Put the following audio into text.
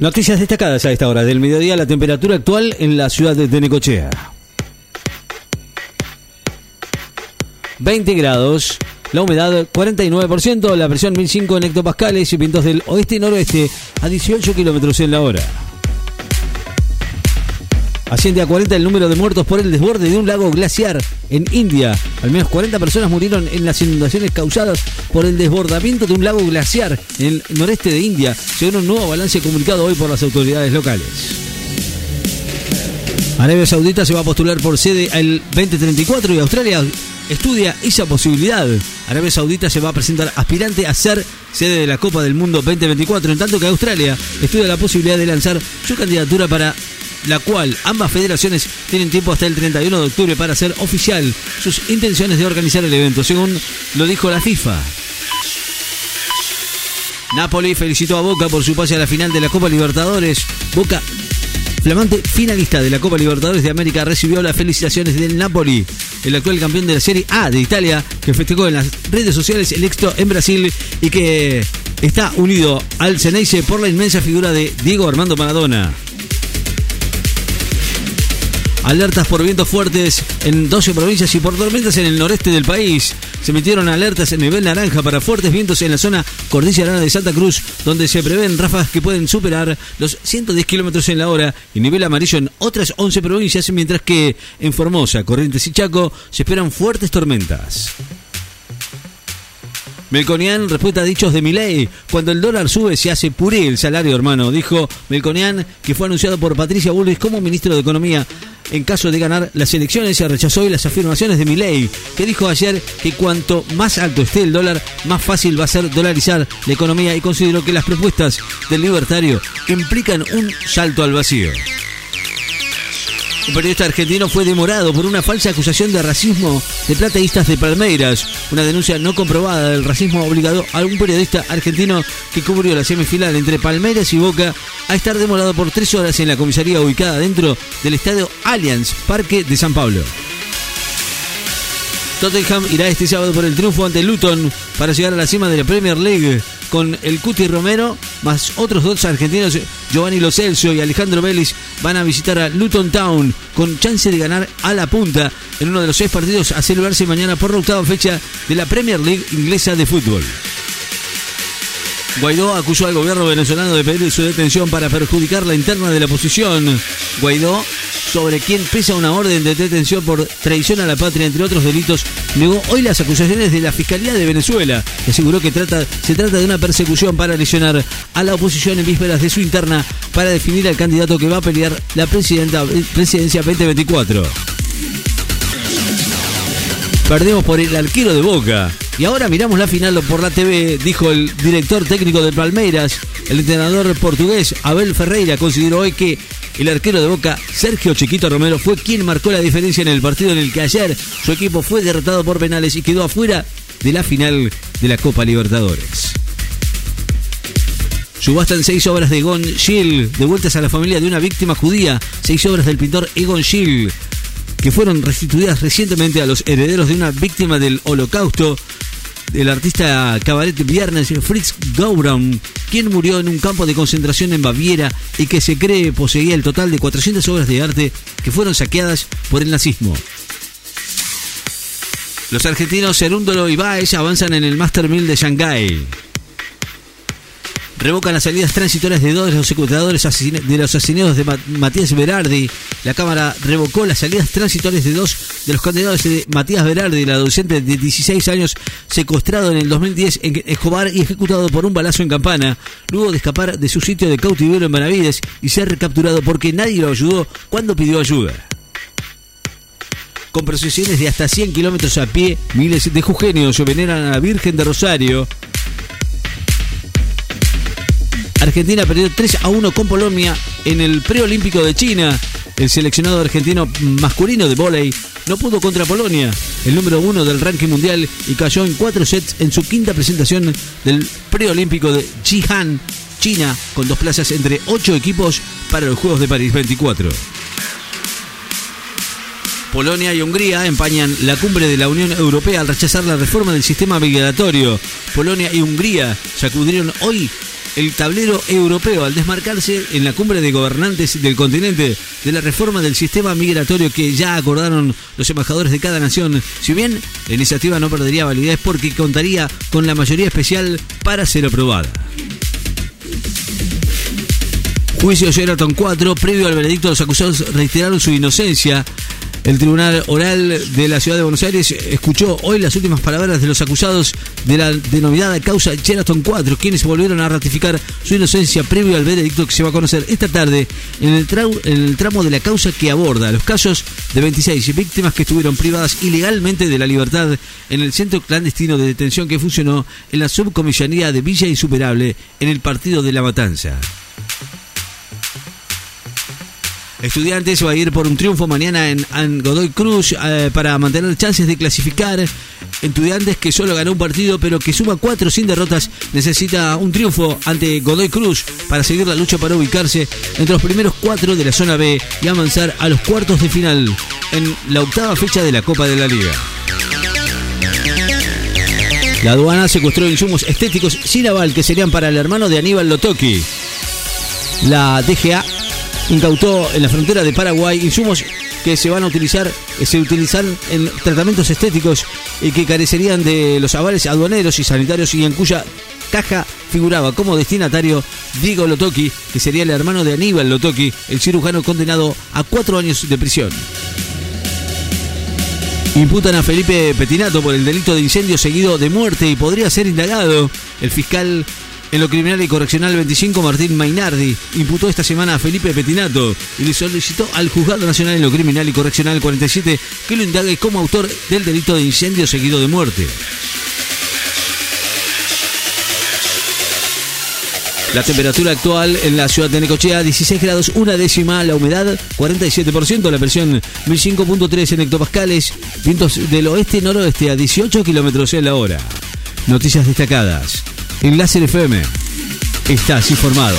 Noticias destacadas a esta hora del mediodía, la temperatura actual en la ciudad de Necochea. 20 grados, la humedad 49%, la presión 1005 en hectopascales y vientos del oeste y noroeste a 18 kilómetros en la hora. Asciende a 40 el número de muertos por el desborde de un lago glaciar en India. Al menos 40 personas murieron en las inundaciones causadas por el desbordamiento de un lago glaciar en el noreste de India, según un nuevo balance comunicado hoy por las autoridades locales. Arabia Saudita se va a postular por sede el 2034 y Australia estudia esa posibilidad. Arabia Saudita se va a presentar aspirante a ser sede de la Copa del Mundo 2024, en tanto que Australia estudia la posibilidad de lanzar su candidatura para la cual ambas federaciones tienen tiempo hasta el 31 de octubre para hacer oficial sus intenciones de organizar el evento, según lo dijo la FIFA. Napoli felicitó a Boca por su pase a la final de la Copa Libertadores. Boca, flamante finalista de la Copa Libertadores de América, recibió las felicitaciones del Napoli, el actual campeón de la Serie A de Italia, que festejó en las redes sociales el éxito en Brasil y que está unido al Ceneice por la inmensa figura de Diego Armando Maradona. Alertas por vientos fuertes en 12 provincias y por tormentas en el noreste del país. Se metieron alertas en nivel naranja para fuertes vientos en la zona cordillerana de Santa Cruz, donde se prevén ráfagas que pueden superar los 110 kilómetros en la hora y nivel amarillo en otras 11 provincias, mientras que en Formosa, Corrientes y Chaco se esperan fuertes tormentas. Melconian respuesta a dichos de Milei. Cuando el dólar sube se hace puré el salario, hermano, dijo Melconian, que fue anunciado por Patricia Bullrich como ministro de Economía en caso de ganar las elecciones. Se rechazó hoy las afirmaciones de Milei, que dijo ayer que cuanto más alto esté el dólar, más fácil va a ser dolarizar la economía y consideró que las propuestas del libertario implican un salto al vacío. Un periodista argentino fue demorado por una falsa acusación de racismo de plateístas de Palmeiras. Una denuncia no comprobada del racismo obligado a un periodista argentino que cubrió la semifinal entre Palmeiras y Boca a estar demorado por tres horas en la comisaría ubicada dentro del estadio Allianz Parque de San Pablo. Tottenham irá este sábado por el triunfo ante Luton para llegar a la cima de la Premier League con el Cuti Romero, más otros dos argentinos, Giovanni Lo Celso y Alejandro Vélez, van a visitar a Luton Town con chance de ganar a la punta en uno de los seis partidos a celebrarse mañana por la octava fecha de la Premier League inglesa de fútbol. Guaidó acusó al gobierno venezolano de pedir su detención para perjudicar la interna de la oposición. Guaidó, sobre quien pesa una orden de detención por traición a la patria, entre otros delitos, negó hoy las acusaciones de la Fiscalía de Venezuela, aseguró que se trata de una persecución para lesionar a la oposición en vísperas de su interna para definir al candidato que va a pelear la presidenta, presidencia 2024. Perdemos por el arquero de Boca. Y ahora miramos la final por la TV, dijo el director técnico de Palmeiras. El entrenador portugués Abel Ferreira consideró hoy que el arquero de Boca, Sergio Chiquito Romero, fue quien marcó la diferencia en el partido en el que ayer su equipo fue derrotado por penales y quedó afuera de la final de la Copa Libertadores. Subastan seis obras de Egon Schill, devueltas a la familia de una víctima judía. Seis obras del pintor Egon Schill, que fueron restituidas recientemente a los herederos de una víctima del holocausto el artista cabaret viernes Fritz Gauram, quien murió en un campo de concentración en Baviera y que se cree poseía el total de 400 obras de arte que fueron saqueadas por el nazismo. Los argentinos Serúndolo y Baez avanzan en el Master 1000 de Shanghái revocan las salidas transitorias de dos de los secuestradores de los asesinados de Matías Berardi. La Cámara revocó las salidas transitorias de dos de los condenados de Matías Berardi, el adolescente de 16 años secuestrado en el 2010 en Escobar y ejecutado por un balazo en campana, luego de escapar de su sitio de cautiverio en Benavides y ser recapturado porque nadie lo ayudó cuando pidió ayuda con procesiones de hasta 100 kilómetros a pie, miles de jujeños veneran a la Virgen de Rosario. Argentina perdió 3 a 1 con Polonia en el preolímpico de China. El seleccionado argentino masculino de vóley no pudo contra Polonia, el número uno del ranking mundial, y cayó en cuatro sets en su quinta presentación del preolímpico de Jihan, China, con dos plazas entre ocho equipos para los Juegos de París 24. Polonia y Hungría empañan la cumbre de la Unión Europea al rechazar la reforma del sistema migratorio. Polonia y Hungría sacudieron hoy el tablero europeo al desmarcarse en la cumbre de gobernantes del continente de la reforma del sistema migratorio que ya acordaron los embajadores de cada nación. Si bien la iniciativa no perdería validez porque contaría con la mayoría especial para ser aprobada. Juicio Sheraton 4, previo al veredicto, los acusados reiteraron su inocencia. El Tribunal Oral de la Ciudad de Buenos Aires escuchó hoy las últimas palabras de los acusados de la denominada causa Sheraton 4, quienes volvieron a ratificar su inocencia previo al veredicto que se va a conocer esta tarde en el, en el tramo de la causa que aborda los casos de 26 víctimas que estuvieron privadas ilegalmente de la libertad en el centro clandestino de detención que funcionó en la subcomisaría de Villa Insuperable en el partido de La Matanza. Estudiantes va a ir por un triunfo mañana en, Godoy Cruz eh, para mantener chances de clasificar. Estudiantes que solo ganó un partido pero que suma cuatro sin derrotas necesita un triunfo ante Godoy Cruz para seguir la lucha para ubicarse entre los primeros cuatro de la zona B y avanzar a los cuartos de final en la octava fecha de la Copa de la Liga. La aduana secuestró insumos estéticos sin aval que serían para el hermano de Aníbal Lotoki. La DGA incautó en la frontera de Paraguay insumos que se van a utilizar, se utilizan en tratamientos estéticos y que carecerían de los avales aduaneros y sanitarios y en cuya caja figuraba como destinatario Diego Lotoki, que sería el hermano de Aníbal Lotoki, el cirujano condenado a cuatro años de prisión. Imputan a Felipe Petinato por el delito de incendio seguido de muerte y podría ser indagado. El fiscal en lo criminal y correccional 25, Martín Mainardi imputó esta semana a Felipe Petinato y le solicitó al Juzgado Nacional en lo criminal y correccional 47 que lo indague como autor del delito de incendio seguido de muerte. La temperatura actual en la ciudad de Necochea, 16 grados, una décima, la humedad 47%, la presión 1005.3 en hectopascales, vientos del oeste-noroeste a 18 kilómetros en la hora. Noticias destacadas. En Láser FM estás informado.